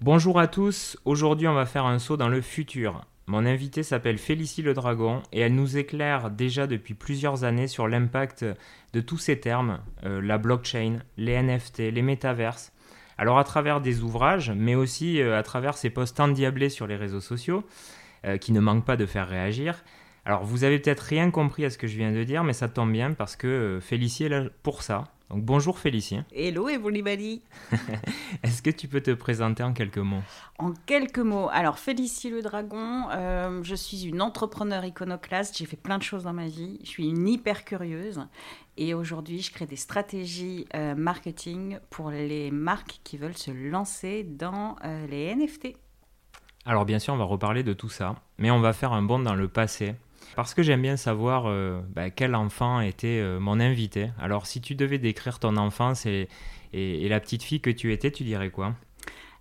Bonjour à tous, aujourd'hui on va faire un saut dans le futur. Mon invitée s'appelle Félicie Le Dragon et elle nous éclaire déjà depuis plusieurs années sur l'impact de tous ces termes, euh, la blockchain, les NFT, les métaverses. Alors à travers des ouvrages, mais aussi euh, à travers ses posts endiablés sur les réseaux sociaux, euh, qui ne manquent pas de faire réagir. Alors vous avez peut-être rien compris à ce que je viens de dire, mais ça tombe bien parce que Félicie est là pour ça. Donc bonjour Félicien. Hello everybody. Est-ce que tu peux te présenter en quelques mots? En quelques mots. Alors Félicie le Dragon, euh, je suis une entrepreneur iconoclaste. J'ai fait plein de choses dans ma vie. Je suis une hyper curieuse. Et aujourd'hui, je crée des stratégies euh, marketing pour les marques qui veulent se lancer dans euh, les NFT. Alors bien sûr, on va reparler de tout ça. Mais on va faire un bond dans le passé parce que j'aime bien savoir euh, bah, quel enfant était euh, mon invité. Alors, si tu devais décrire ton enfance et, et la petite fille que tu étais, tu dirais quoi?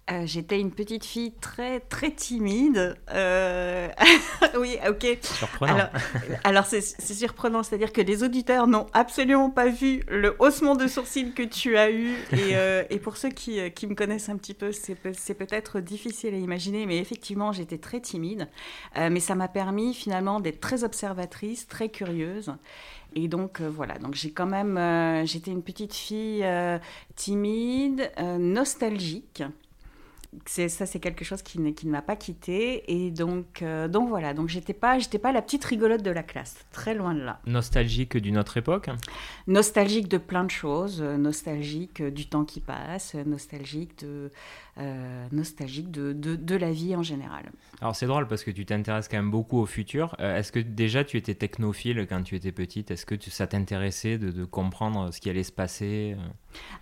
Euh, j'étais une petite fille très très timide. Euh, oui, ok. Surprenant. Alors, c'est surprenant, c'est-à-dire que les auditeurs n'ont absolument pas vu le haussement de sourcils que tu as eu. Et, euh, et pour ceux qui, qui, me connaissent un petit peu, c'est peut-être difficile à imaginer, mais effectivement, j'étais très timide. mais ça m'a permis finalement d'être très observatrice, très curieuse. Et donc voilà, donc j'ai quand même, j'étais une petite fille timide, nostalgique ça c'est quelque chose qui ne, qui ne m'a pas quitté et donc euh, donc voilà. Donc j'étais pas j'étais pas la petite rigolote de la classe. Très loin de là. Nostalgique d'une autre époque nostalgique de plein de choses. Euh, nostalgique du temps qui passe. Nostalgique de euh, nostalgique de, de, la vie en général. Alors c'est drôle parce que tu t'intéresses quand même beaucoup au futur. Euh, est-ce que déjà tu étais technophile quand tu étais petite? Est-ce que ça t'intéressait de, comprendre ce qui allait se passer? Euh?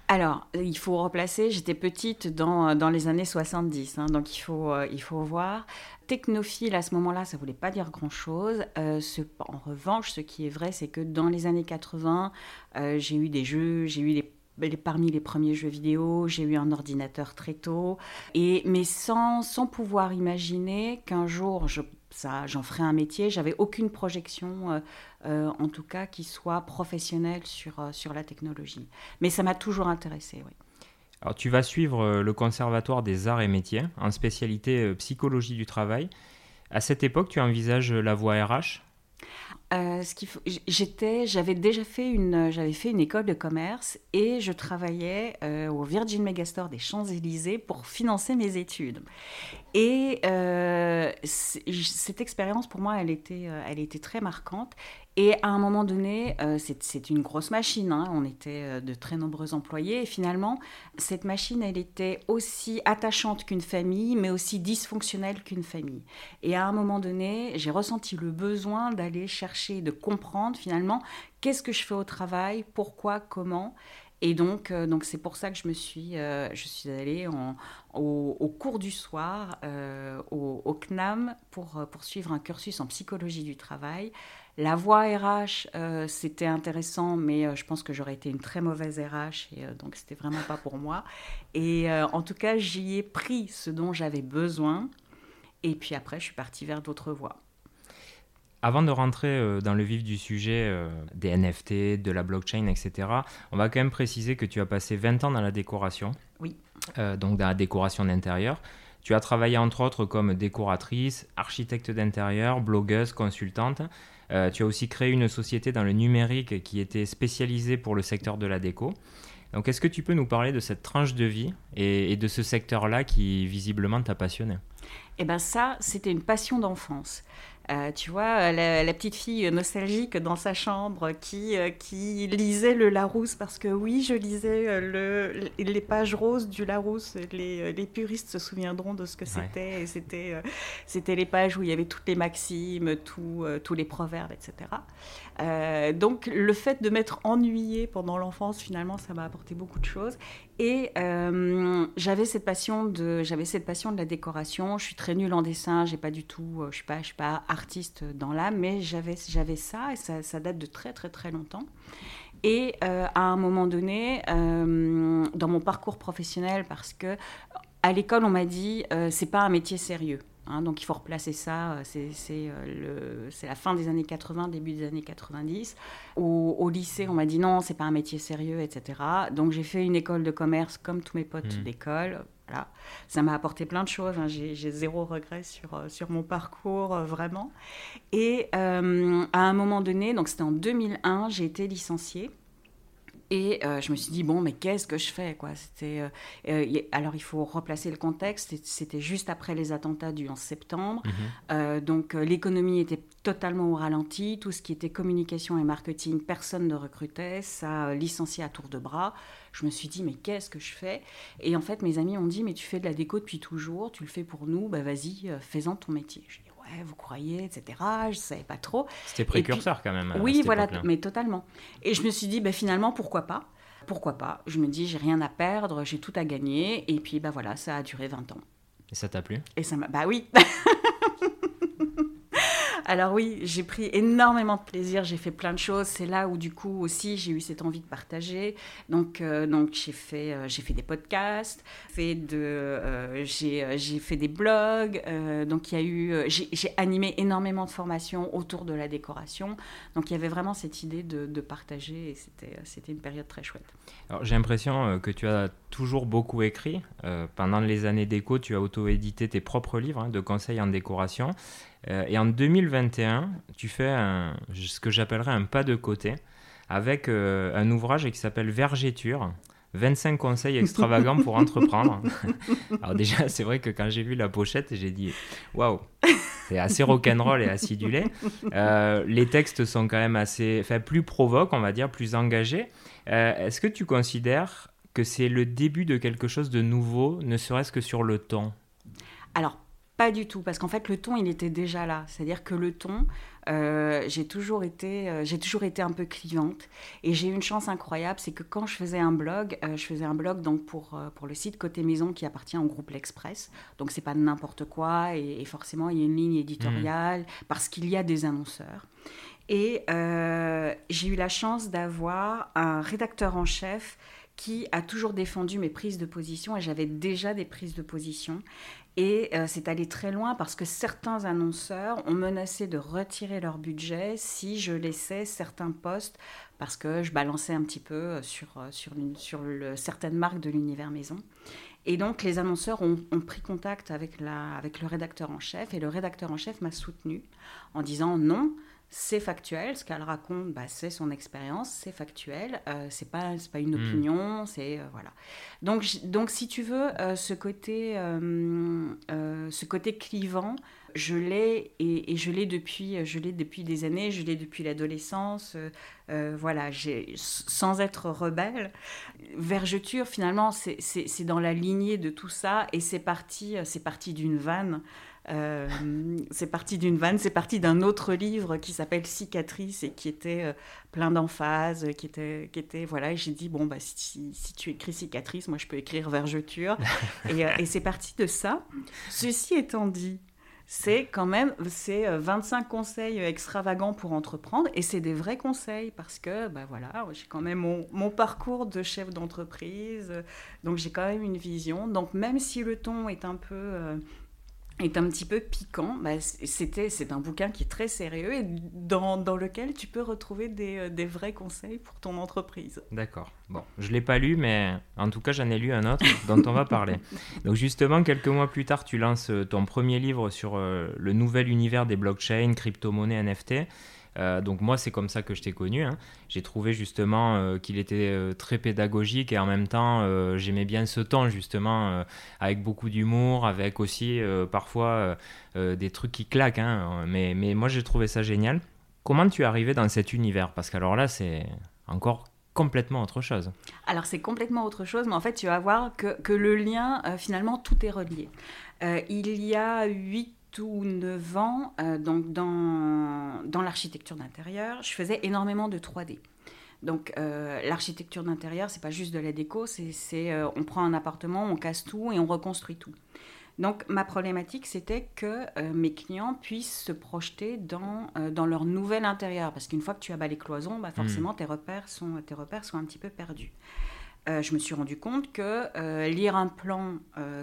Alors il faut replacer, j'étais petite dans, dans, les années 70, hein, donc il faut, il faut voir. Technophile à ce moment-là, ça voulait pas dire grand-chose. en revanche, ce qui est vrai, c'est que dans les années 80, j'ai eu des jeux, j'ai eu des parmi les premiers jeux vidéo, j'ai eu un ordinateur très tôt, et, mais sans, sans pouvoir imaginer qu'un jour ça, j'en ferais un métier. J'avais aucune projection, euh, euh, en tout cas, qui soit professionnelle sur, euh, sur la technologie. Mais ça m'a toujours intéressée, oui. Alors, tu vas suivre le Conservatoire des Arts et Métiers en spécialité psychologie du travail. À cette époque, tu envisages la voie RH euh, j'étais, j'avais déjà fait une, école de commerce et je travaillais euh, au Virgin Megastore des Champs Élysées pour financer mes études. Et euh, cette expérience pour moi, elle était très marquante. Et à un moment donné, euh, c'est une grosse machine, hein. on était euh, de très nombreux employés, et finalement, cette machine, elle était aussi attachante qu'une famille, mais aussi dysfonctionnelle qu'une famille. Et à un moment donné, j'ai ressenti le besoin d'aller chercher, de comprendre finalement qu'est-ce que je fais au travail, pourquoi, comment. Et donc, euh, donc c'est pour ça que je me suis, je suis allée au, cours du soir au, au, CNAM pour poursuivre un cursus en psychologie du travail la voie RH, euh, c'était intéressant, mais euh, je pense que j'aurais été une très mauvaise RH, et euh, donc c'était vraiment pas pour moi. Et en tout cas, j'y ai pris ce dont j'avais besoin, et puis après, je suis partie vers d'autres voies. Avant de rentrer dans le vif du sujet des NFT, de la blockchain, etc., on va quand même préciser que tu as passé 20 ans dans la décoration. Oui. donc dans la décoration d'intérieur. Tu as travaillé entre autres comme décoratrice, architecte d'intérieur, blogueuse, consultante. Euh, tu as aussi créé une société dans le numérique qui était spécialisée pour le secteur de la déco. Donc, est-ce que tu peux nous parler de cette tranche de vie et, de ce secteur-là qui visiblement t'a passionné? Eh bien, ça, c'était une passion d'enfance. Euh, tu vois, la, petite fille nostalgique dans sa chambre qui, euh, qui lisait le Larousse, parce que oui, je lisais euh, le, les pages roses du Larousse. Les, les puristes se souviendront de ce que c'était. C'était, c'était les pages où il y avait toutes les maximes, tout, tous les proverbes, etc. donc, le fait de m'être ennuyée pendant l'enfance, finalement, ça m'a apporté beaucoup de choses. Et j'avais cette passion de, j'avais cette passion de la décoration. Je suis très nulle en dessin. J'ai pas du tout, je suis pas, je suis pas artiste dans l'âme, mais j'avais, j'avais ça et ça, date de très très très longtemps. Et euh, à un moment donné, euh, dans mon parcours professionnel, parce que à l'école on m'a dit euh, c'est pas un métier sérieux. Hein, donc il faut replacer ça, c'est, c'est, c'est la fin des années 80, début des années 90. Au, au lycée, on m'a dit non, c'est pas un métier sérieux, etc. Donc j'ai fait une école de commerce comme tous mes potes mmh. d'école, Voilà. Ça m'a apporté plein de choses. Hein. J'ai zéro regret sur, euh, sur mon parcours, euh, vraiment. Et euh, à un moment donné, donc c'était en 2001, j'ai été licenciée. Et je me suis dit, bon, mais qu'est-ce que je fais quoi? C'était, Alors, il faut replacer le contexte. C'était juste après les attentats du 11 septembre. Mhm. donc, l'économie était totalement au ralenti. Tout ce qui était communication et marketing, personne ne recrutait. Ça licencié à tour de bras. Je me suis dit, mais qu'est-ce que je fais? Et en fait, mes amis ont dit, mais tu fais de la déco depuis toujours, tu le fais pour nous, bah vas-y, euh, fais-en ton métier. Je dis, ouais, vous croyez, etc. Je ne savais pas trop. C'était précurseur quand même. Oui, voilà, mais totalement. Et je me suis dit, bah, finalement, pourquoi pas? Pourquoi pas? Je me dis, j'ai rien à perdre, j'ai tout à gagner. Et puis, bah voilà, ça a duré 20 ans. Et ça t'a plu? Et ça m'a. Bah oui Alors oui, j'ai pris énormément de plaisir, j'ai fait plein de choses. C'est là où du coup aussi j'ai eu cette envie de partager. Donc, euh, donc j'ai fait, euh, fait des podcasts, fait de, euh, j'ai, fait des blogs. donc il y a eu, j'ai, animé énormément de formations autour de la décoration. Donc il y avait vraiment cette idée de, partager et c'était, c'était une période très chouette. Alors j'ai l'impression que tu as toujours beaucoup écrit. pendant les années déco, tu as auto-édité tes propres livres hein, de conseils en décoration. Euh, et en 2021, tu fais ce que j'appellerais un pas de côté avec euh, un ouvrage qui s'appelle Vergéture. 25 conseils extravagants pour entreprendre. Alors déjà, c'est vrai que quand j'ai vu la pochette, j'ai dit waouh, c'est assez rock'n'roll et acidulé. Euh, les textes sont quand même assez, enfin plus provoques, on va dire, plus engagés. Est-ce que tu considères que c'est le début de quelque chose de nouveau, ne serait-ce que sur le ton Alors pas du tout, parce qu'en fait le ton il était déjà là. C'est-à-dire que le ton, euh, j'ai toujours été, euh, j'ai toujours été un peu clivante, et j'ai eu une chance incroyable, c'est que quand je faisais un blog, euh, je faisais un blog donc pour pour le site Côté Maison qui appartient au groupe L'Express, donc c'est pas n'importe quoi, et, forcément il y a une ligne éditoriale mmh. parce qu'il y a des annonceurs. Et j'ai eu la chance d'avoir un rédacteur en chef qui a toujours défendu mes prises de position et j'avais déjà des prises de position et euh, c'est allé très loin parce que certains annonceurs ont menacé de retirer leur budget si je laissais certains postes parce que je balançais un petit peu euh, sur, euh, sur, le, certaines marques de l'univers maison. Et donc les annonceurs ont, ont, pris contact avec, la, avec le rédacteur en chef et le rédacteur en chef m'a soutenu en disant non, c'est factuel, ce qu'elle raconte, bah, c'est son expérience, c'est factuel, euh, c'est pas pas une hmm. opinion, c'est euh, voilà. Donc donc si tu veux euh, ce côté euh, ce côté clivant, je l'ai et, je l'ai depuis je l'ai depuis des années, je l'ai depuis l'adolescence, voilà, j'ai sans être rebelle. Vergeture finalement c'est dans la lignée de tout ça et c'est parti c'est parti d'une vanne. Euh, c'est parti d'une vanne, c'est parti d'un autre livre qui s'appelle Cicatrice et qui était euh, plein d'emphase, qui était, qui était voilà. Et j'ai dit bon bah si, si, tu écris Cicatrice, moi je peux écrire Vergeture. et, euh, et c'est parti de ça. Ceci étant dit, c'est quand même c'est 25 conseils extravagants pour entreprendre et c'est des vrais conseils parce que bah voilà j'ai quand même mon, mon, parcours de chef d'entreprise donc j'ai quand même une vision donc même si le ton est un peu est un petit peu piquant. Bah, c'est un bouquin qui est très sérieux et dans, dans lequel tu peux retrouver des, euh, des, vrais conseils pour ton entreprise. D'accord. Bon, je ne l'ai pas lu, mais en tout cas, j'en ai lu un autre dont on va parler. Donc justement, quelques mois plus tard, tu lances euh, ton premier livre sur euh, le nouvel univers des blockchains, crypto-monnaies, NFT. Euh, donc moi, c'est comme ça que je t'ai connu. Hein. J'ai trouvé justement euh, qu'il était euh, très pédagogique et en même temps, j'aimais bien ce temps justement, avec beaucoup d'humour, avec aussi parfois des trucs qui claquent. Hein. Mais, mais moi, j'ai trouvé ça génial. Comment tu es arrivé dans cet univers? Parce qu'alors là, c'est encore complètement autre chose. Alors c'est complètement autre chose, mais en fait tu vas voir que, que le lien, finalement, tout est relié. il y a huit ou 9 ans, euh, donc dans, dans l'architecture d'intérieur, je faisais énormément de 3D. Donc euh, l'architecture d'intérieur, c'est pas juste de la déco, c'est euh, on prend un appartement, on casse tout et on reconstruit tout. Donc ma problématique, c'était que mes clients puissent se projeter dans, dans leur nouvel intérieur, parce qu'une fois que tu as bas les cloisons, bah, forcément hmm. tes, repères sont, tes repères sont un petit peu perdus. je me suis rendu compte que lire un plan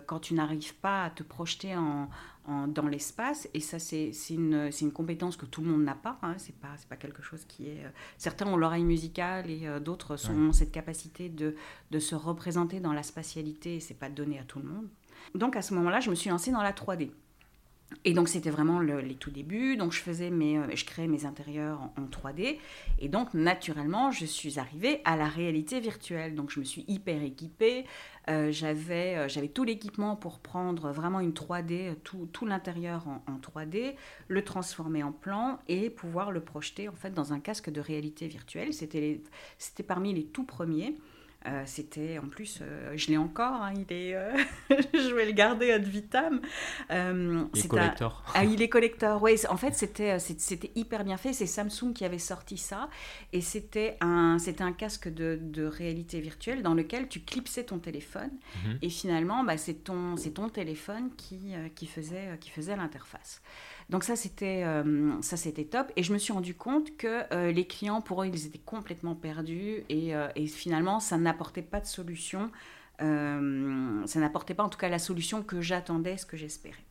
quand tu n'arrives pas à te projeter en, dans l'espace, et ça c'est une, une, compétence que tout le monde n'a pas, hein, c'est pas, pas quelque chose qui est... certains ont l'oreille musicale et d'autres ont cette capacité de, de, se représenter dans la spatialité, et c'est pas donné à tout le monde. Donc à ce moment-là, je me suis lancée dans la 3D. Et donc c'était vraiment les tout débuts. Donc je faisais mes, euh, je créais mes intérieurs en, 3D. Et donc naturellement, je suis arrivée à la réalité virtuelle. Donc je me suis hyper équipée. Euh, j'avais, euh, j'avais tout l'équipement pour prendre vraiment une 3D, tout, tout l'intérieur en, en, 3D, le transformer en plan et pouvoir le projeter en fait dans un casque de réalité virtuelle. C'était, c'était parmi les tout premiers. Euh, c'était en plus, euh, je l'ai encore, hein, il est, euh, je vais le garder ad vitam. il est collector. Ah, il est collector, oui. En fait, c'était, c'était hyper bien fait. C'est Samsung qui avait sorti ça. Et c'était un, c'était un casque de, de, réalité virtuelle dans lequel tu clipsais ton téléphone. Mhm. Et finalement, bah, c'est, ton, c'est ton téléphone qui, qui faisait, qui faisait l'interface. Donc ça c'était euh, ça c'était top et je me suis rendu compte que euh, les clients pour eux ils étaient complètement perdus et, euh, et finalement ça n'apportait pas de solution, ça n'apportait pas en tout cas la solution que j'attendais, ce que j'espérais.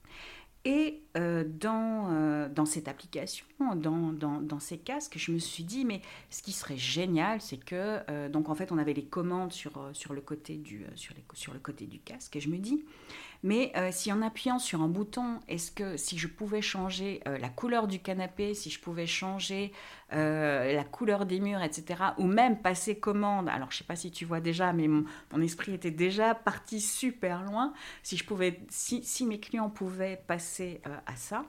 Et dans, dans cette application, dans, dans, dans, ces casques, je me suis dit, mais ce qui serait génial, c'est que, donc en fait, on avait les commandes sur, le côté du, sur, le côté du casque, et je me dis, mais euh, si en appuyant sur un bouton, est-ce que si je pouvais changer euh, la couleur du canapé, si je pouvais changer euh, la couleur des murs, etc., ou même passer commande, alors je ne sais pas si tu vois déjà, mais mon, esprit était déjà parti super loin, si, je pouvais, si, si mes clients pouvaient passer à ça,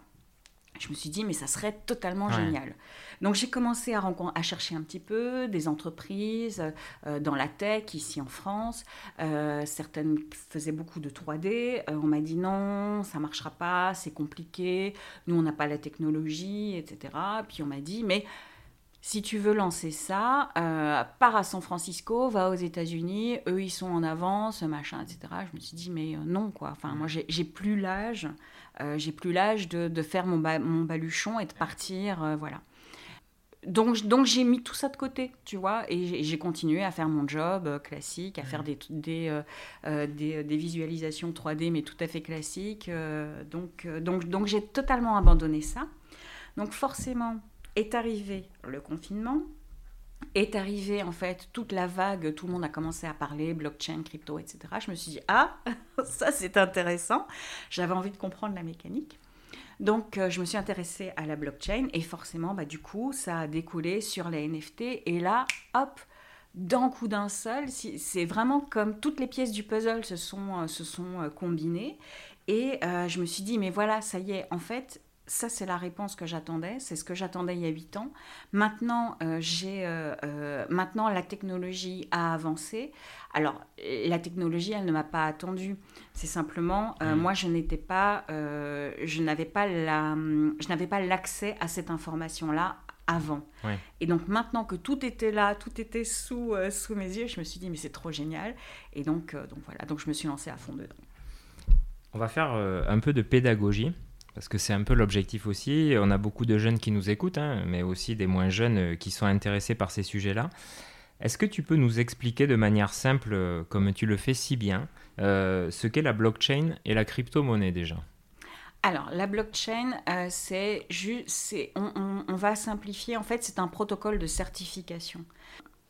je me suis dit, mais ça serait totalement génial. Donc j'ai commencé à, à, chercher un petit peu des entreprises euh, dans la tech ici en France. Euh, certaines faisaient beaucoup de 3D. Euh, on m'a dit non, ça marchera pas, c'est compliqué. Nous, on n'a pas la technologie, etc. Puis on m'a dit, mais si tu veux lancer ça, pars à San Francisco, va aux États-Unis, eux ils sont en avance, machin, etc. Je me suis dit, mais non, quoi. Enfin, moi j'ai plus l'âge euh, j'ai plus l'âge de, faire mon, mon, baluchon et de partir, euh, voilà. Donc, donc j'ai mis tout ça de côté, tu vois, et j'ai continué à faire mon job euh, classique, à faire des, des, des, visualisations 3D, mais tout à fait classiques. donc, donc, donc j'ai totalement abandonné ça. Donc forcément, est arrivé le confinement, est arrivée en fait toute la vague, tout le monde a commencé à parler blockchain, crypto, etc. Je me suis dit ah ça c'est intéressant. J'avais envie de comprendre la mécanique. Donc euh, je me suis intéressée à la blockchain et forcément bah, du coup ça a découlé sur les NFT et là hop d'un coup d'un seul, c'est vraiment comme toutes les pièces du puzzle se sont, euh, euh, combinées et je me suis dit mais voilà ça y est en fait ça, c'est la réponse que j'attendais. C'est ce que j'attendais il y a huit ans. Maintenant, euh, j'ai, euh, euh, maintenant, la technologie a avancé. Alors, la technologie, elle ne m'a pas attendu. C'est simplement, mm. moi, je n'étais pas, je n'avais pas la, je n'avais pas l'accès à cette information-là avant. Et donc maintenant que tout était là, tout était sous, sous mes yeux, je me suis dit mais c'est trop génial. Et donc, donc voilà, donc je me suis lancée à fond dedans. On va faire un peu de pédagogie parce que c'est un peu l'objectif aussi. On a beaucoup de jeunes qui nous écoutent, hein, mais aussi des moins jeunes euh, qui sont intéressés par ces sujets-là. Est-ce que tu peux nous expliquer de manière simple, euh, comme tu le fais si bien, euh, ce qu'est la blockchain et la crypto-monnaie déjà? Alors, la blockchain, c'est juste, on, on, va simplifier. En fait, c'est un protocole de certification.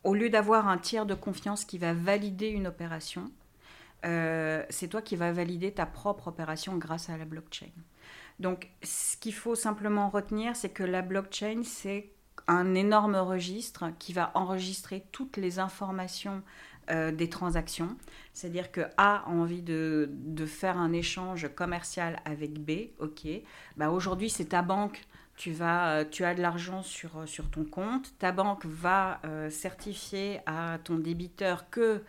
Au lieu d'avoir un tiers de confiance qui va valider une opération, c'est toi qui vas valider ta propre opération grâce à la blockchain. Donc, ce qu'il faut simplement retenir, c'est que la blockchain, c'est un énorme registre qui va enregistrer toutes les informations euh, des transactions. C'est-à-dire que A a envie de, faire un échange commercial avec B, ok. Bah aujourd'hui, c'est ta banque. Tu, vas, euh, tu as de l'argent sur, euh, sur ton compte. Ta banque va certifier à ton débiteur que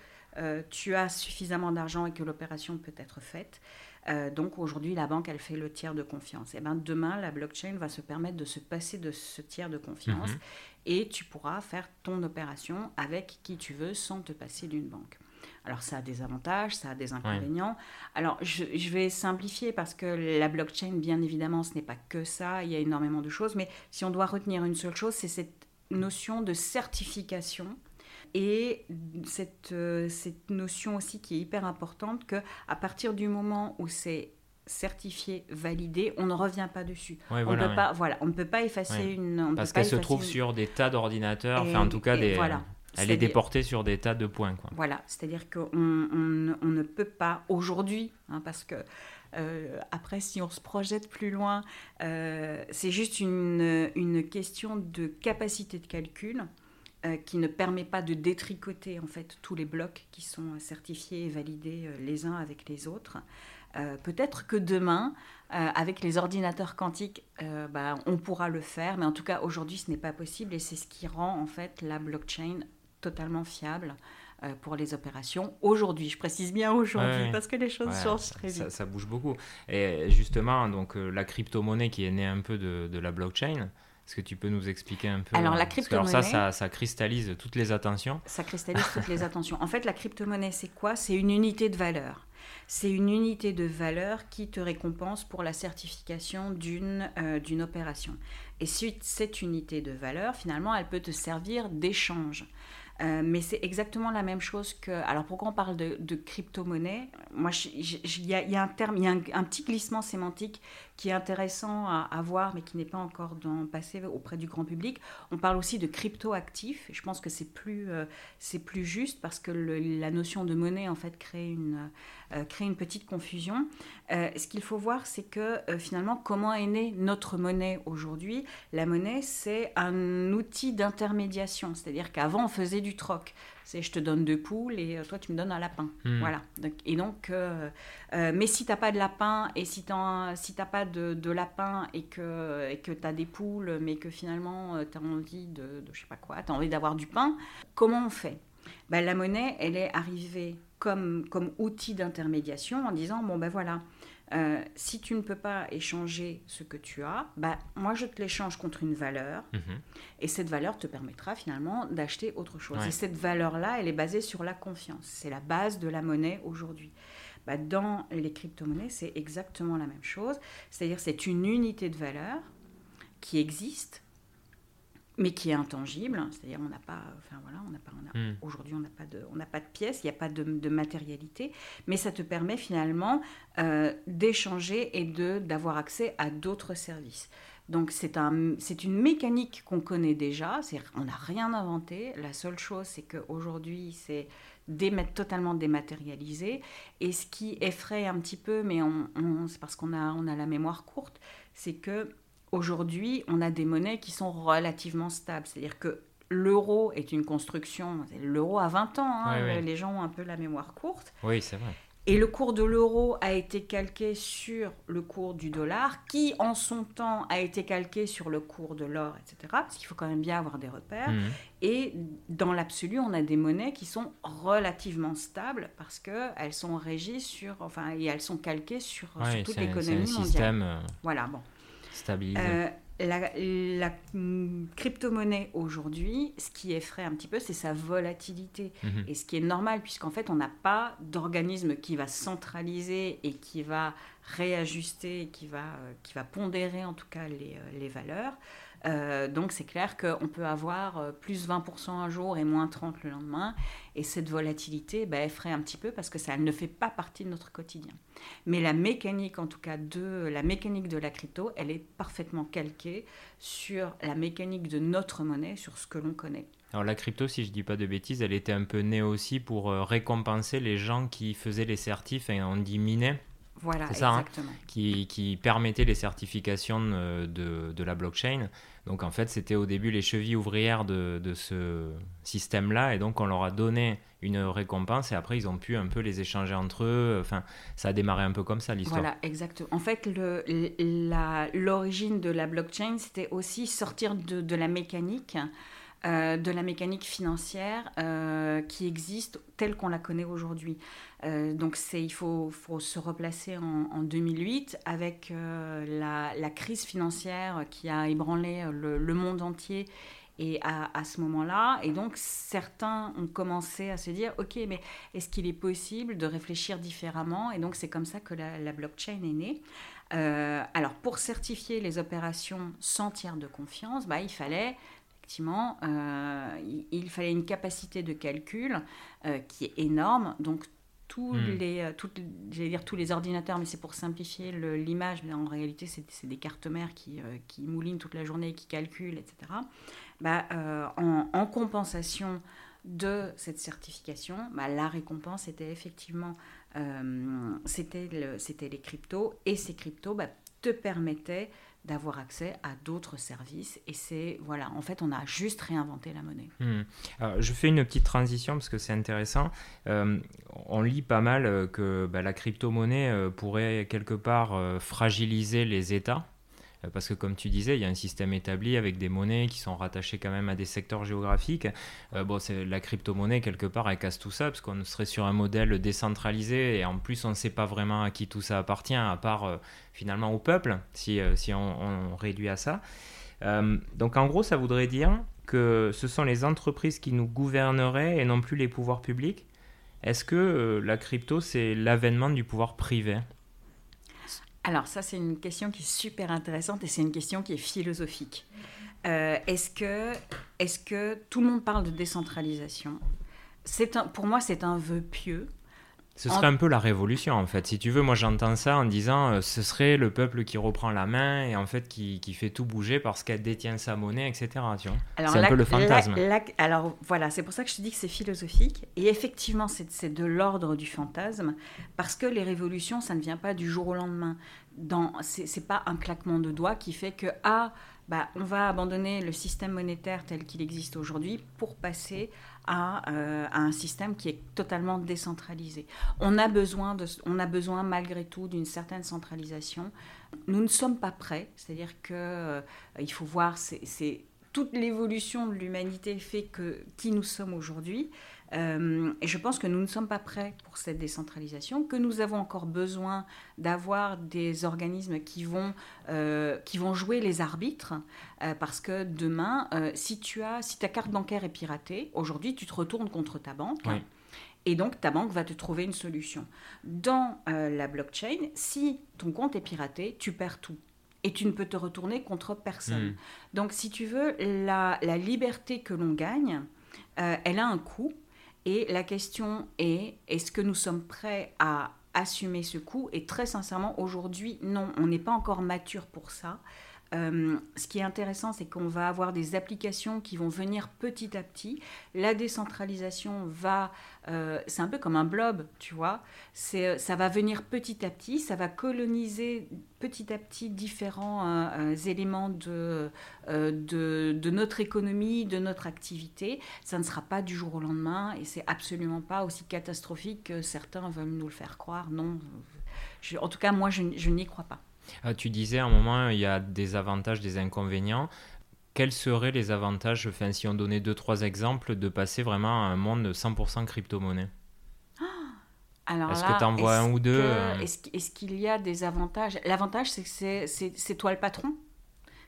tu as suffisamment d'argent et que l'opération peut être faite. Euh, donc aujourd'hui, la banque, elle fait le tiers de confiance. Et ben demain, la blockchain va se permettre de se passer de ce tiers de confiance mhm. et tu pourras faire ton opération avec qui tu veux sans te passer d'une banque. Alors ça a des avantages, ça a des inconvénients. Alors je, je, vais simplifier parce que la blockchain, bien évidemment, ce n'est pas que ça, il y a énormément de choses, mais si on doit retenir une seule chose, c'est cette notion de certification Et cette, cette notion aussi qui est hyper importante, que à partir du moment où c'est certifié, validé, on ne revient pas dessus. on, voilà, peut pas, voilà, on ne peut pas effacer une... Parce qu'elle se trouve sur des tas d'ordinateurs, enfin en tout cas des... Voilà. Elle est, déportée sur des tas de points. Quoi. Voilà, c'est-à-dire qu'on on, on, ne peut pas aujourd'hui, hein, parce que euh, après, si on se projette plus loin, euh, c'est juste une, une, question de capacité de calcul euh, qui ne permet pas de détricoter en fait tous les blocs qui sont certifiés et validés les uns avec les autres. Euh, peut-être que demain, euh, avec les ordinateurs quantiques, euh, bah, on pourra le faire, mais en tout cas aujourd'hui ce n'est pas possible et c'est ce qui rend en fait la blockchain totalement fiable pour les opérations aujourd'hui. Je précise bien aujourd'hui parce que les choses changent très vite. Ça, bouge beaucoup. Et justement, donc la crypto-monnaie qui est née un peu de, de la blockchain, est-ce que tu peux nous expliquer un peu Alors, la crypto-monnaie. ça, ça, ça, cristallise toutes les attentions. Ça cristallise toutes les attentions. En fait, la crypto-monnaie, c'est quoi? C'est une unité de valeur c'est une unité de valeur qui te récompense pour la certification d'une euh, opération. Et cette unité de valeur, finalement, elle peut te servir d'échange. Euh, mais c'est exactement la même chose que. Alors pourquoi on parle de, crypto-monnaie? Moi, il y, a un terme, il y a un, petit glissement sémantique qui est intéressant à, voir, mais qui n'est pas encore passé auprès du grand public. On parle aussi de crypto-actifs. Je pense que c'est plus, euh, plus juste parce que la notion de monnaie, en fait, crée une, euh, crée une petite confusion. ce qu'il faut voir, c'est que finalement, comment est née notre monnaie aujourd'hui? La monnaie, c'est un outil d'intermédiation. C'est-à-dire qu'avant, on faisait du troc. C'est je te donne deux poules et euh, toi tu me donnes un lapin. Hmm. Voilà. et donc, euh, euh, mais si t'as pas de lapin et si t'as si pas de, lapin et que et que t'as des poules, mais que finalement tu as envie de, de je sais pas quoi, t'as envie d'avoir du pain, comment on fait? Ben, la monnaie, elle est arrivée comme comme outil d'intermédiation en disant bon ben voilà. Euh, si tu ne peux pas échanger ce que tu as, bah, moi je te l'échange contre une valeur mhm. et cette valeur te permettra finalement d'acheter autre chose. Et cette valeur-là, elle est basée sur la confiance. C'est la base de la monnaie aujourd'hui. Bah, dans les crypto-monnaies, c'est exactement la même chose. C'est-à-dire c'est une unité de valeur qui existe mais qui est intangible, c'est-à-dire on n'a pas, enfin voilà, on n'a pas, hmm. aujourd'hui on n'a pas de, on n'a pas de pièces, il n'y a pas de, matérialité, mais ça te permet finalement euh, d'échanger et de d'avoir accès à d'autres services. Donc c'est un, c'est une mécanique qu'on connaît déjà, c'est, on n'a rien inventé. La seule chose c'est qu'aujourd'hui c'est totalement dématérialisé et ce qui effraie un petit peu, mais on, c'est parce qu'on a, on a la mémoire courte, c'est que Aujourd'hui, on a des monnaies qui sont relativement stables. C'est-à-dire que l'euro est une construction. L'euro a 20 ans. Hein, les gens ont un peu la mémoire courte. Oui, c'est vrai. Et le cours de l'euro a été calqué sur le cours du dollar, qui en son temps a été calqué sur le cours de l'or, etc. Parce qu'il faut quand même bien avoir des repères. Mhm. Et dans l'absolu, on a des monnaies qui sont relativement stables parce qu'elles sont régies sur, enfin, et elles sont calquées sur, sur toute l'économie mondiale. Système, euh, voilà, bon. Euh, la, crypto-monnaie aujourd'hui, ce qui effraie un petit peu, c'est sa volatilité. Mhm. Et ce qui est normal, puisqu'en fait, on n'a pas d'organisme qui va centraliser et qui va réajuster, qui va, euh, qui va pondérer en tout cas les, euh, les valeurs. Euh, donc c'est clair qu'on peut avoir euh, plus 20% un jour et moins 30 le lendemain. Et cette volatilité bah, effraie un petit peu parce que ça ne fait pas partie de notre quotidien. Mais la mécanique, en tout cas, de la mécanique de la crypto, elle est parfaitement calquée sur la mécanique de notre monnaie, sur ce que l'on connaît. Alors la crypto, si je dis pas de bêtises, elle était un peu née aussi pour euh, récompenser les gens qui faisaient les certifs, et on dit. Voilà, ça, hein, exactement. qui, qui, permettait les certifications de, de, la blockchain. Donc en fait, c'était au début les chevilles ouvrières de, de ce système-là, et donc on leur a donné une récompense, et après ils ont pu un peu les échanger entre eux. Enfin, ça a démarré un peu comme ça l'histoire. Voilà, exactement. En fait, l'origine de la blockchain, c'était aussi sortir de la mécanique. Euh, de la mécanique financière euh, qui existe telle qu'on la connaît aujourd'hui. Euh, donc il faut, faut, se replacer en, 2008 avec la, crise financière qui a ébranlé le, monde entier et à, à ce moment-là, et donc certains ont commencé à se dire, ok, mais est-ce qu'il est possible de réfléchir différemment? Et donc c'est comme ça que la, la blockchain est née. alors pour certifier les opérations sans tiers de confiance, bah, il fallait effectivement, il, fallait une capacité de calcul qui est énorme. Donc tous hmm. les, dire tous les ordinateurs, mais c'est pour simplifier l'image, mais en réalité c'est des cartes mères qui, qui, moulinent toute la journée, qui calculent, etc. Bah, en, en, compensation de cette certification, bah, la récompense était effectivement euh, c'était les cryptos et ces cryptos bah, te permettaient d'avoir accès à d'autres services et c'est voilà en fait on a juste réinventé la monnaie. Hmm. je fais une petite transition parce que c'est intéressant. Euh, on lit pas mal euh, que bah, la crypto-monnaie pourrait quelque part fragiliser les États euh, parce que comme tu disais, il y a un système établi avec des monnaies qui sont rattachées quand même à des secteurs géographiques. Euh, bon, c'est la crypto-monnaie quelque part, elle casse tout ça parce qu'on serait sur un modèle décentralisé et en plus on ne sait pas vraiment à qui tout ça appartient, à part euh, finalement au peuple, si, si on, réduit à ça. donc en gros, ça voudrait dire que ce sont les entreprises qui nous gouverneraient et non plus les pouvoirs publics. Est-ce que la crypto, c'est l'avènement du pouvoir privé? Alors ça, c'est une question qui est super intéressante et c'est une question qui est philosophique. Euh, est-ce que, est que tout le monde parle de décentralisation? Un, Pour moi, c'est un vœu pieux. Ce serait un peu la révolution en fait. Si tu veux, moi j'entends ça en disant euh, ce serait le peuple qui reprend la main et en fait qui, qui fait tout bouger parce qu'elle détient sa monnaie, etc. C'est un peu le fantasme. alors voilà, c'est pour ça que je te dis que c'est philosophique. Et effectivement, c'est de l'ordre du fantasme parce que les révolutions, ça ne vient pas du jour au lendemain. C'est pas un claquement de doigts qui fait que ah, bah, on va abandonner le système monétaire tel qu'il existe aujourd'hui pour passer euh, à, un système qui est totalement décentralisé. On a besoin, de, on a besoin malgré tout d'une certaine centralisation. Nous ne sommes pas prêts, c'est-à-dire qu'il euh, il faut voir, c'est toute l'évolution de l'humanité fait que qui nous sommes aujourd'hui. Euh, et je pense que nous ne sommes pas prêts pour cette décentralisation, que nous avons encore besoin d'avoir des organismes qui vont, euh, qui vont jouer les arbitres, euh, parce que demain, si, tu as, si ta carte bancaire est piratée, aujourd'hui, tu te retournes contre ta banque. Et donc, ta banque va te trouver une solution. Dans la blockchain, si ton compte est piraté, tu perds tout et tu ne peux te retourner contre personne. Hmm. Donc, si tu veux, la, la liberté que l'on gagne, elle a un coût et la question est, est-ce que nous sommes prêts à assumer ce coût? Et très sincèrement, aujourd'hui, non, on n'est pas encore mature pour ça. Euh, ce qui est intéressant, c'est qu'on va avoir des applications qui vont venir petit à petit. La décentralisation va, euh, c'est un peu comme un blob, tu vois. Euh, ça va venir petit à petit, ça va coloniser petit à petit différents éléments de, notre économie, de notre activité. Ça ne sera pas du jour au lendemain et c'est absolument pas aussi catastrophique que certains veulent nous le faire croire. Non, en tout cas, moi, je n'y crois pas. Ah, tu disais à un moment, il y a des avantages, des inconvénients. Quels seraient les avantages, enfin, si on donnait deux, trois exemples, de passer vraiment à un monde 100% crypto-monnaie? Est-ce que tu en vois un ou deux euh Est-ce qu'il y a des avantages? L'avantage, c'est que c'est toi le patron?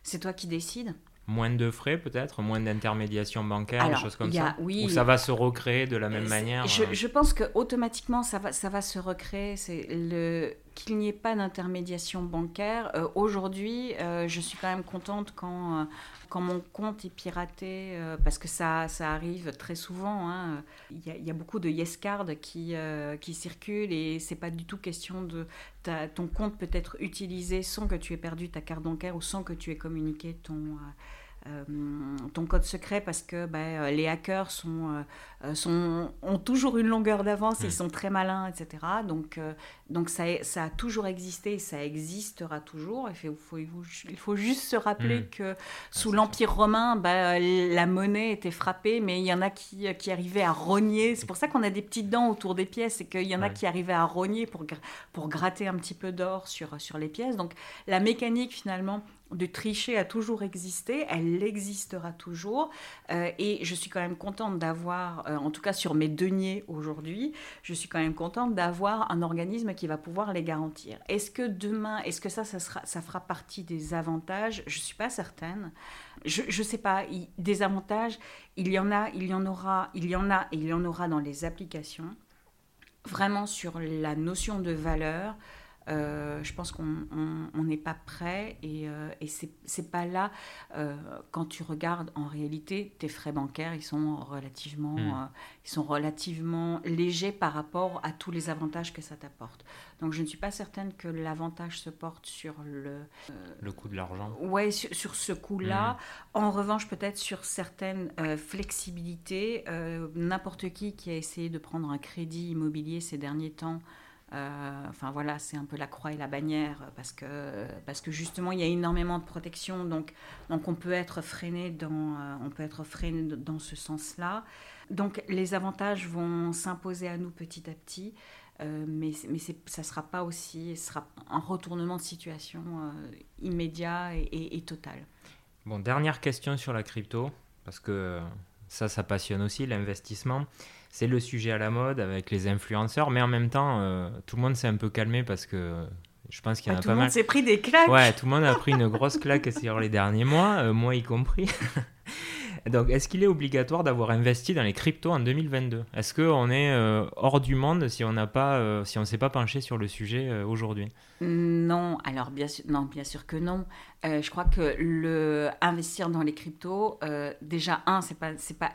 C'est toi qui décides? Moins de frais peut-être, moins d'intermédiation bancaire, des choses comme ça? Ou ça va se recréer de la même manière je, euh je, pense que automatiquement ça va, ça va se recréer. C'est le qu'il n'y ait pas d'intermédiation bancaire. Euh, aujourd'hui, euh, je suis quand même contente quand, quand mon compte est piraté, parce que ça, ça arrive très souvent. Hein. Il, y a, beaucoup de yes card qui, qui circulent et c'est pas du tout question de ton compte peut être utilisé sans que tu aies perdu ta carte bancaire ou sans que tu aies communiqué ton euh, ton code secret parce que bah, euh, les hackers sont, euh, sont, ont toujours une longueur d'avance, ils sont très malins, etc. Donc, donc ça, ça a toujours existé et ça existera toujours. Il faut, il faut juste se rappeler mm. que sous l'Empire romain, bah, la monnaie était frappée, mais il y en a qui, qui arrivaient à rogner. C'est pour ça qu'on a des petites dents autour des pièces et qu'il y en a qui arrivaient à rogner pour, pour gratter un petit peu d'or sur, sur les pièces. Donc la mécanique finalement de tricher a toujours existé, elle existera toujours. Euh, et je suis quand même contente d'avoir, euh, en tout cas sur mes deniers aujourd'hui, je suis quand même contente d'avoir un organisme qui va pouvoir les garantir. Est-ce que demain, est-ce que ça, ça, sera, ça fera partie des avantages? Je ne suis pas certaine. Je ne sais pas, des avantages, il y en a, il y en aura, il y en a et il y en aura dans les applications. Vraiment sur la notion de valeur, Euh, je pense qu'on n'est pas prêt et, euh, et c'est pas là. Euh, quand tu regardes en réalité, tes frais bancaires, ils sont relativement, hmm. ils sont relativement légers par rapport à tous les avantages que ça t'apporte. Donc je ne suis pas certaine que l'avantage se porte sur le... le coût de l'argent. Oui, sur, ce coût-là. Hmm. En revanche, peut-être sur certaines flexibilités. N'importe qui qui a essayé de prendre un crédit immobilier ces derniers temps euh, enfin voilà, c'est un peu la croix et la bannière parce que, parce que justement il y a énormément de protection, donc, donc on peut être freiné dans, euh, on peut être freiné dans ce sens-là. Donc les avantages vont s'imposer à nous petit à petit, euh, mais, mais ça ne sera pas aussi, sera un retournement de situation immédiat et, et, total. Bon, dernière question sur la crypto, parce que ça, ça passionne aussi l'investissement c'est le sujet à la mode avec les influenceurs, mais en même temps, euh, tout le monde s'est un peu calmé parce que je pense qu'il y en a pas mal. Tout le monde s'est pris des claques. Ouais, tout le monde a pris une grosse claque sur les derniers mois, euh, moi y compris. Donc, est-ce qu'il est obligatoire d'avoir investi dans les cryptos en 2022 Est-ce qu'on est euh, hors du monde si on n'a pas, si on s'est pas penché sur le sujet aujourd'hui? Non, alors bien sûr, non, bien sûr que non. je crois que le investir dans les cryptos, déjà un, c'est pas, c'est pas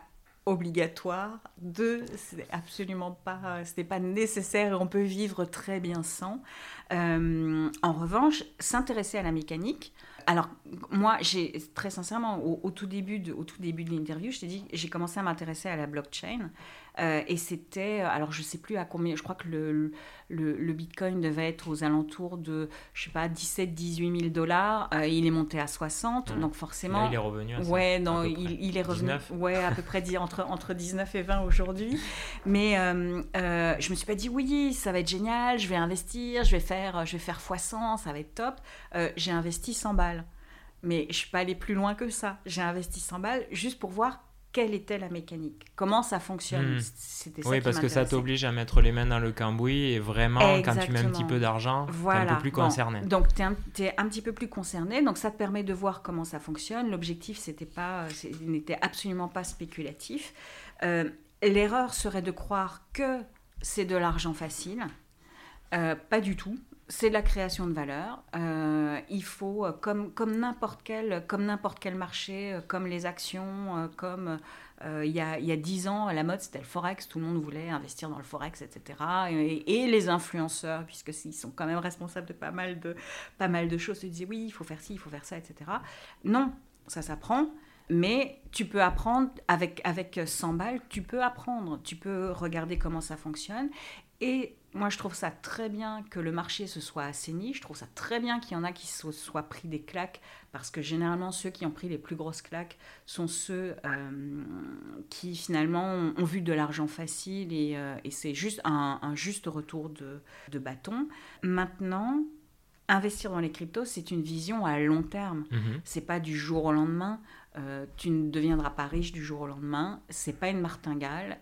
obligatoire. Deux, c'est absolument pas, ce n'est pas nécessaire et on peut vivre très bien sans. Euh, en revanche, s'intéresser à la mécanique. Alors moi, j'ai très sincèrement, au, tout début de, au tout début de l'interview, je t'ai dit, j'ai commencé à m'intéresser à la blockchain. Euh, et c'était, alors je sais plus à combien, je crois que le, le, Bitcoin devait être aux alentours de, je sais pas, 17, 18 000 dollars. Euh, il est monté à 60, donc forcément. il est revenu à ça. Ouais, non, il, il, est revenu. 19. Ouais, à peu près entre, entre 19 et 20 aujourd'hui. Mais euh, euh, je me suis pas dit, oui, ça va être génial, je vais investir, je vais faire, je vais faire x100, ça va être top. j'ai investi 100 balles. Mais je suis pas allée plus loin que ça. J'ai investi 100 balles juste pour voir quelle était la mécanique, comment ça fonctionne? C'était oui, parce que ça t'oblige à mettre les mains dans le cambouis et vraiment, quand tu mets un petit peu d'argent, voilà. tu es un peu plus concerné. donc, tu es, un petit peu plus concerné, donc ça te permet de voir comment ça fonctionne. L'objectif, c'était pas, n'était absolument pas spéculatif. Euh, l'erreur serait de croire que c'est de l'argent facile. Euh, pas du tout c'est la création de valeur. Euh, il faut, euh, comme, comme n'importe quel, comme quel marché, euh, comme les actions, comme il y a il y a dix ans, la mode c'était le forex, tout le monde voulait investir dans le forex, etc. Et, les influenceurs, puisque ils sont quand même responsables de pas mal de pas mal de choses, se disaient oui, il faut faire ci, il faut faire ça, etc. Non, ça s'apprend. Mais tu peux apprendre avec, avec 100 balles, tu peux apprendre, tu peux regarder comment ça fonctionne. Et moi, je trouve ça très bien que le marché se soit assaini. Je trouve ça très bien qu'il y en a qui se soient pris des claques, parce que généralement, ceux qui ont pris les plus grosses claques sont ceux euh, qui, finalement, ont, vu de l'argent facile et, euh, c'est juste un, juste retour de, de, bâton. Maintenant, investir dans les cryptos, c'est une vision à long terme. Ce mhm. C'est pas du jour au lendemain. Euh, tu ne deviendras pas riche du jour au lendemain. C'est pas une martingale.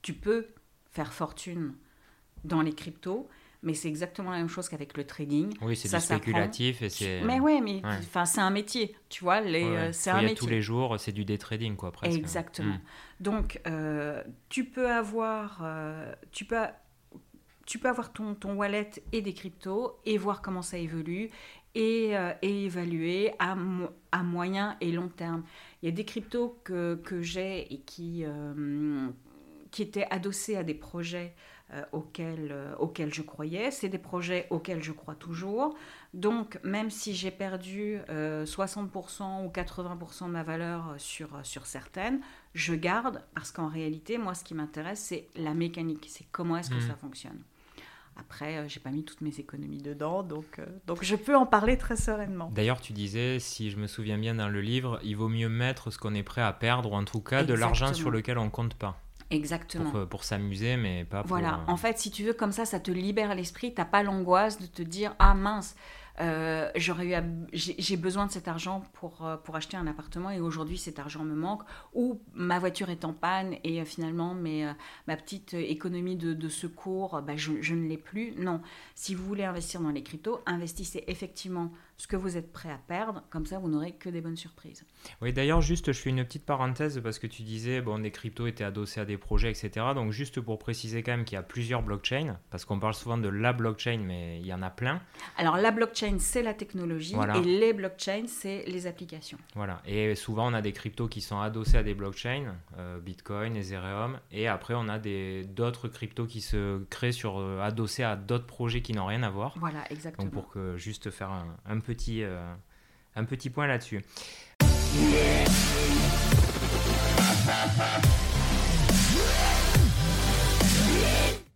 tu peux faire fortune dans les cryptos, mais c'est exactement la même chose qu'avec le trading. Oui, c'est du spéculatif et c'est. Mais ouais, mais enfin c'est un métier, tu vois. Les, euh, c'est un métier. tous les jours, c'est du day trading quoi presque. Exactement. Hmm. Donc euh, tu peux avoir, euh, tu peux, tu peux avoir ton, ton wallet et des cryptos et voir comment ça évolue et, et évaluer à, à moyen et long terme. Il y a des cryptos que, que j'ai et qui qui étaient adossés à des projets auxquels, euh, auxquels je croyais. C'est des projets auxquels je crois toujours. Donc, même si j'ai perdu 60% euh, ou 80% de ma valeur sur, sur certaines, je garde parce qu'en réalité, moi, ce qui m'intéresse, c'est la mécanique. C'est comment est-ce que mmh. ça fonctionne. Après, j'ai pas mis toutes mes économies dedans, donc, donc je peux en parler très sereinement. D'ailleurs, tu disais, si je me souviens bien dans le livre, il vaut mieux mettre ce qu'on est prêt à perdre, ou en tout cas de l'argent sur lequel on compte pas. Exactement. Pour, pour s'amuser, mais pas pour... Voilà, euh, en fait, si tu veux, comme ça, ça te libère l'esprit. T'as pas l'angoisse de te dire, ah mince, euh, j'aurais eu j'ai besoin de cet argent pour, euh, pour acheter un appartement et aujourd'hui cet argent me manque ou ma voiture est en panne et finalement mes, ma petite économie de, de secours bah, je, je, ne l'ai plus non si vous voulez investir dans les cryptos investissez effectivement ce que vous êtes prêt à perdre. Comme ça, vous n'aurez que des bonnes surprises. Oui, d'ailleurs, juste, je fais une petite parenthèse parce que tu disais, bon, des cryptos étaient adossés à des projets, etc. Donc, juste pour préciser quand même qu'il y a plusieurs blockchains, parce qu'on parle souvent de la blockchain, mais il y en a plein. Alors, la blockchain, c'est la technologie et les blockchains, c'est les applications. Voilà. Et souvent, on a des cryptos qui sont adossés à des blockchains, euh, Bitcoin, Ethereum, et après, on a d'autres cryptos qui se créent sur, euh, adossés à d'autres projets qui n'ont rien à voir. Voilà, exactement. Donc, pour que, juste faire un, un euh, un petit point là-dessus.